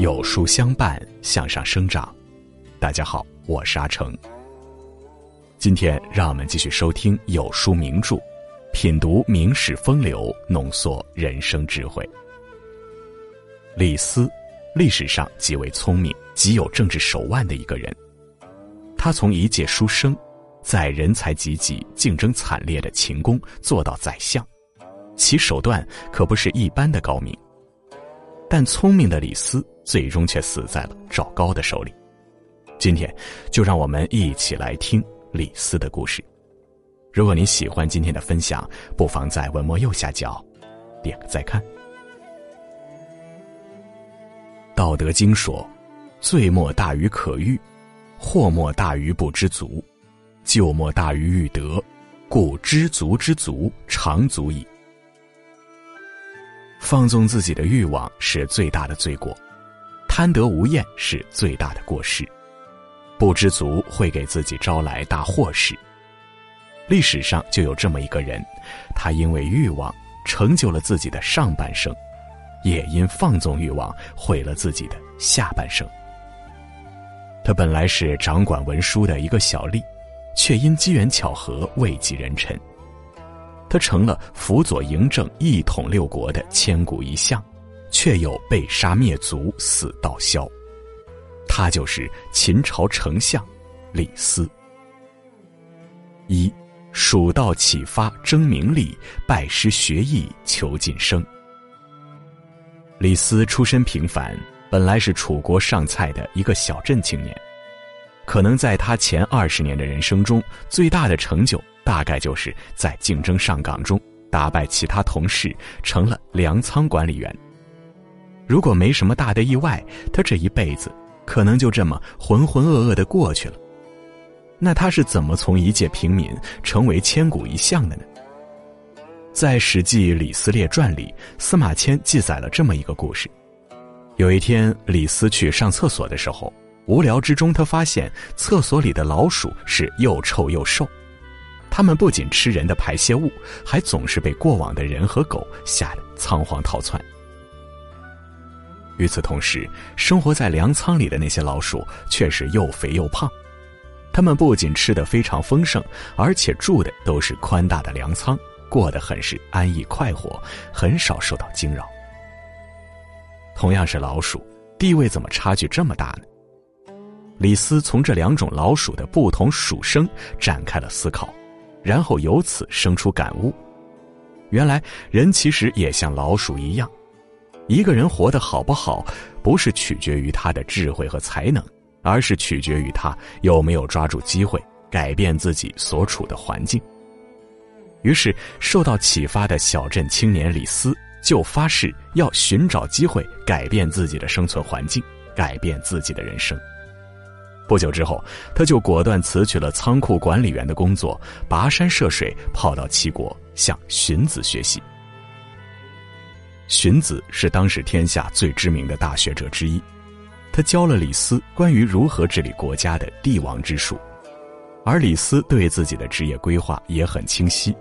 有书相伴，向上生长。大家好，我是阿成。今天让我们继续收听有书名著，品读名史风流，浓缩人生智慧。李斯，历史上极为聪明、极有政治手腕的一个人。他从一介书生，在人才济济、竞争惨烈的秦宫做到宰相，其手段可不是一般的高明。但聪明的李斯最终却死在了赵高的手里。今天，就让我们一起来听李斯的故事。如果你喜欢今天的分享，不妨在文末右下角点个再看。《道德经》说：“罪莫大于可欲，祸莫大于不知足，咎莫大于欲得，故知足之足，常足矣。”放纵自己的欲望是最大的罪过，贪得无厌是最大的过失，不知足会给自己招来大祸事。历史上就有这么一个人，他因为欲望成就了自己的上半生，也因放纵欲望毁了自己的下半生。他本来是掌管文书的一个小吏，却因机缘巧合位极人臣。他成了辅佐嬴政一统六国的千古一相，却又被杀灭族，死道消。他就是秦朝丞相李斯。一，蜀道启发争名利，拜师学艺求晋升。李斯出身平凡，本来是楚国上蔡的一个小镇青年，可能在他前二十年的人生中，最大的成就。大概就是在竞争上岗中打败其他同事，成了粮仓管理员。如果没什么大的意外，他这一辈子可能就这么浑浑噩噩的过去了。那他是怎么从一介平民成为千古一相的呢？在《史记·李斯列传》里，司马迁记载了这么一个故事：有一天，李斯去上厕所的时候，无聊之中，他发现厕所里的老鼠是又臭又瘦。他们不仅吃人的排泄物，还总是被过往的人和狗吓得仓皇逃窜。与此同时，生活在粮仓里的那些老鼠却是又肥又胖。他们不仅吃得非常丰盛，而且住的都是宽大的粮仓，过得很是安逸快活，很少受到惊扰。同样是老鼠，地位怎么差距这么大呢？李斯从这两种老鼠的不同属生展开了思考。然后由此生出感悟，原来人其实也像老鼠一样，一个人活得好不好，不是取决于他的智慧和才能，而是取决于他有没有抓住机会改变自己所处的环境。于是，受到启发的小镇青年李斯就发誓要寻找机会改变自己的生存环境，改变自己的人生。不久之后，他就果断辞去了仓库管理员的工作，跋山涉水跑到齐国向荀子学习。荀子是当时天下最知名的大学者之一，他教了李斯关于如何治理国家的帝王之术，而李斯对自己的职业规划也很清晰，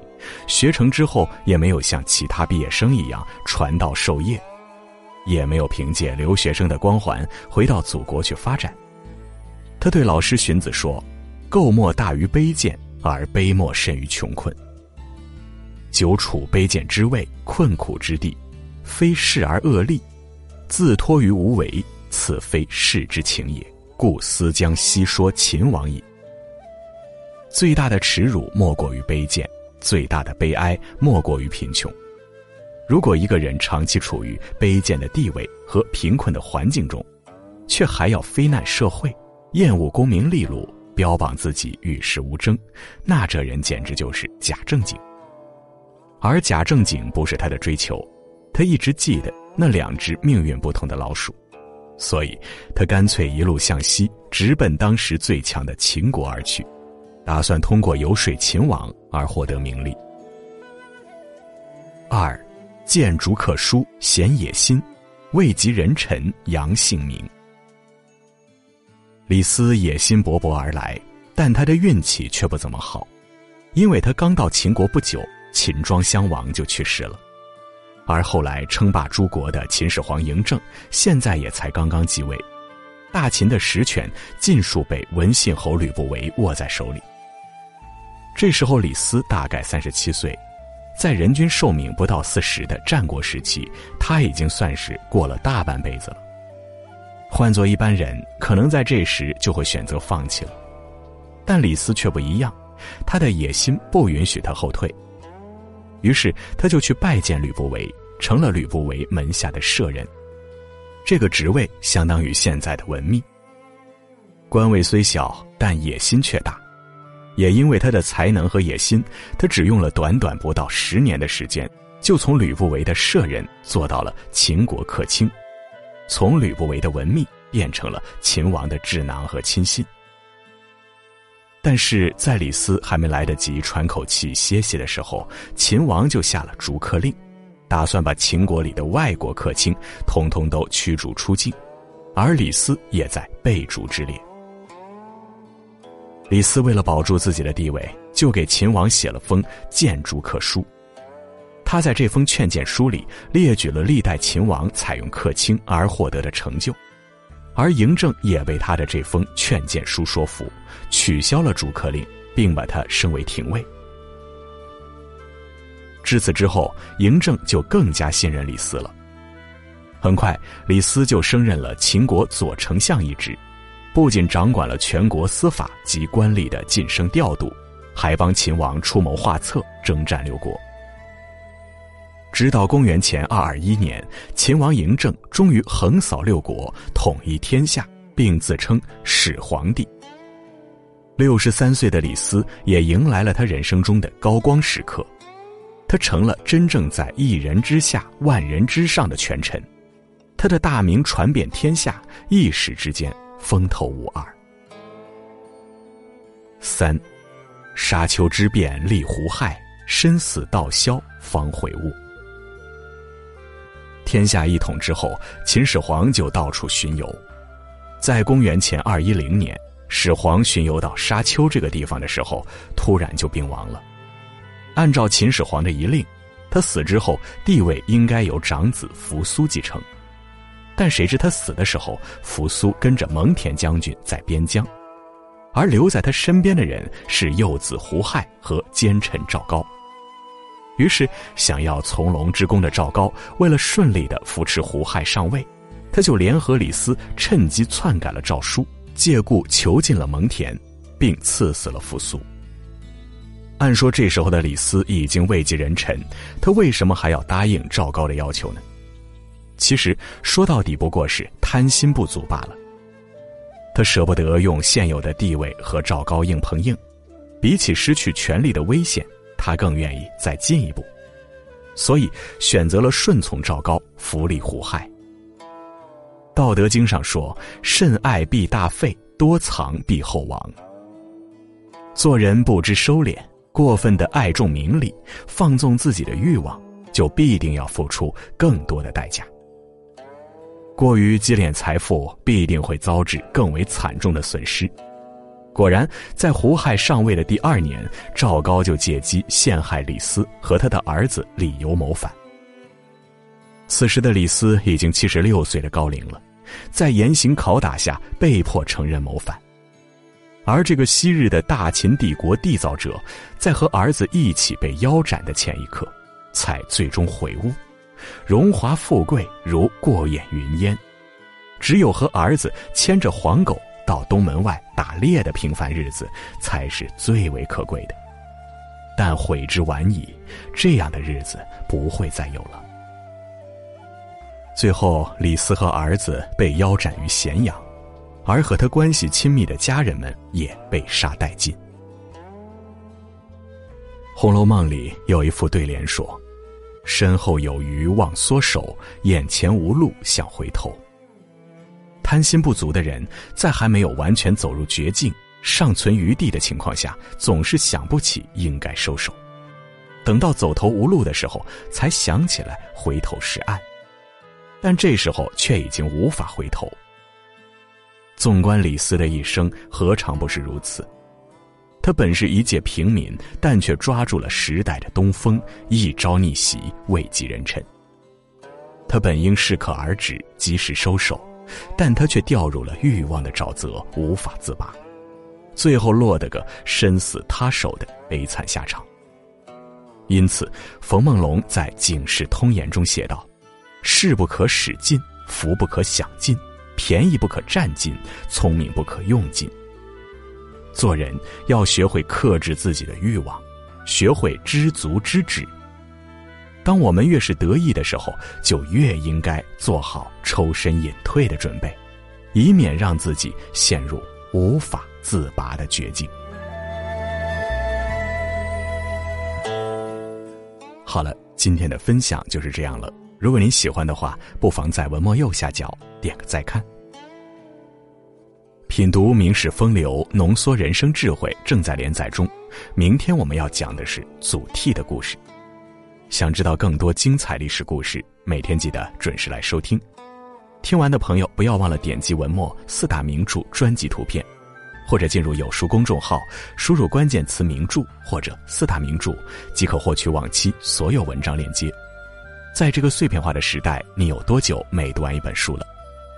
学成之后也没有像其他毕业生一样传道授业，也没有凭借留学生的光环回到祖国去发展。他对老师荀子说：“垢莫大于卑贱，而卑莫甚于穷困。久处卑贱之位，困苦之地，非事而恶利，自托于无为，此非士之情也。故思将西说秦王矣。最大的耻辱莫过于卑贱，最大的悲哀莫过于贫穷。如果一个人长期处于卑贱的地位和贫困的环境中，却还要非难社会。”厌恶功名利禄，标榜自己与世无争，那这人简直就是假正经。而假正经不是他的追求，他一直记得那两只命运不同的老鼠，所以他干脆一路向西，直奔当时最强的秦国而去，打算通过游说秦王而获得名利。二，见逐客书，显野心，位极人臣，扬姓名。李斯野心勃勃而来，但他的运气却不怎么好，因为他刚到秦国不久，秦庄襄王就去世了，而后来称霸诸国的秦始皇嬴政，现在也才刚刚继位，大秦的实权尽数被文信侯吕不韦握在手里。这时候李斯大概三十七岁，在人均寿命不到四十的战国时期，他已经算是过了大半辈子了。换做一般人，可能在这时就会选择放弃了，但李斯却不一样，他的野心不允许他后退。于是他就去拜见吕不韦，成了吕不韦门下的舍人。这个职位相当于现在的文秘。官位虽小，但野心却大。也因为他的才能和野心，他只用了短短不到十年的时间，就从吕不韦的舍人做到了秦国客卿，从吕不韦的文秘变成了秦王的智囊和亲信。但是在李斯还没来得及喘口气歇息的时候，秦王就下了逐客令，打算把秦国里的外国客卿统统都驱逐出境，而李斯也在被逐之列。李斯为了保住自己的地位，就给秦王写了封谏逐客书。他在这封劝谏书里列举了历代秦王采用客卿而获得的成就。而嬴政也被他的这封劝谏书说服，取消了逐客令，并把他升为廷尉。至此之后，嬴政就更加信任李斯了。很快，李斯就升任了秦国左丞相一职，不仅掌管了全国司法及官吏的晋升调度，还帮秦王出谋划策，征战六国。直到公元前二二一年，秦王嬴政终于横扫六国，统一天下，并自称始皇帝。六十三岁的李斯也迎来了他人生中的高光时刻，他成了真正在一人之下、万人之上的权臣，他的大名传遍天下，一时之间风头无二。三，沙丘之变立胡亥，身死道消方悔悟。天下一统之后，秦始皇就到处巡游。在公元前二一零年，始皇巡游到沙丘这个地方的时候，突然就病亡了。按照秦始皇的遗令，他死之后地位应该由长子扶苏继承。但谁知他死的时候，扶苏跟着蒙恬将军在边疆，而留在他身边的人是幼子胡亥和奸臣赵高。于是，想要从龙之功的赵高，为了顺利的扶持胡亥上位，他就联合李斯，趁机篡改了诏书，借故囚禁了蒙恬，并赐死了扶苏。按说这时候的李斯已经位极人臣，他为什么还要答应赵高的要求呢？其实说到底，不过是贪心不足罢了。他舍不得用现有的地位和赵高硬碰硬，比起失去权力的危险。他更愿意再进一步，所以选择了顺从赵高，扶立胡亥。道德经上说：“甚爱必大费，多藏必厚亡。”做人不知收敛，过分的爱重名利，放纵自己的欲望，就必定要付出更多的代价。过于积敛财富，必定会遭致更为惨重的损失。果然，在胡亥上位的第二年，赵高就借机陷害李斯和他的儿子李由谋反。此时的李斯已经七十六岁的高龄了，在严刑拷打下被迫承认谋反。而这个昔日的大秦帝国缔造者，在和儿子一起被腰斩的前一刻，才最终悔悟：荣华富贵如过眼云烟，只有和儿子牵着黄狗。到东门外打猎的平凡日子才是最为可贵的，但悔之晚矣，这样的日子不会再有了。最后，李斯和儿子被腰斩于咸阳，而和他关系亲密的家人们也被杀殆尽。《红楼梦》里有一副对联说：“身后有余忘缩手，眼前无路想回头。”贪心不足的人，在还没有完全走入绝境、尚存余地的情况下，总是想不起应该收手；等到走投无路的时候，才想起来回头是岸。但这时候却已经无法回头。纵观李斯的一生，何尝不是如此？他本是一介平民，但却抓住了时代的东风，一朝逆袭，位极人臣。他本应适可而止，及时收手，但他却掉入了欲望的沼泽，无法自拔，最后落得个身死他手的悲惨下场。因此，冯梦龙在《警世通言》中写道：“势不可使尽，福不可享尽，便宜不可占尽，聪明不可用尽。做人要学会克制自己的欲望，学会知足知止。”当我们越是得意的时候，就越应该做好抽身隐退的准备，以免让自己陷入无法自拔的绝境。好了，今天的分享就是这样了。如果您喜欢的话，不妨在文末右下角点个再看。品读名士风流，浓缩人生智慧，正在连载中。明天我们要讲的是祖逖的故事。想知道更多精彩历史故事，每天记得准时来收听。听完的朋友不要忘了点击文末四大名著专辑图片，或者进入有书公众号，输入关键词“名著”或者“四大名著”，即可获取往期所有文章链接。在这个碎片化的时代，你有多久没读完一本书了？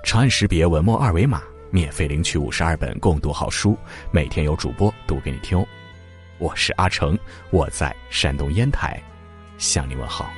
长按识别文末二维码，免费领取五十二本共读好书，每天有主播读给你听哦。我是阿成，我在山东烟台。向你问好。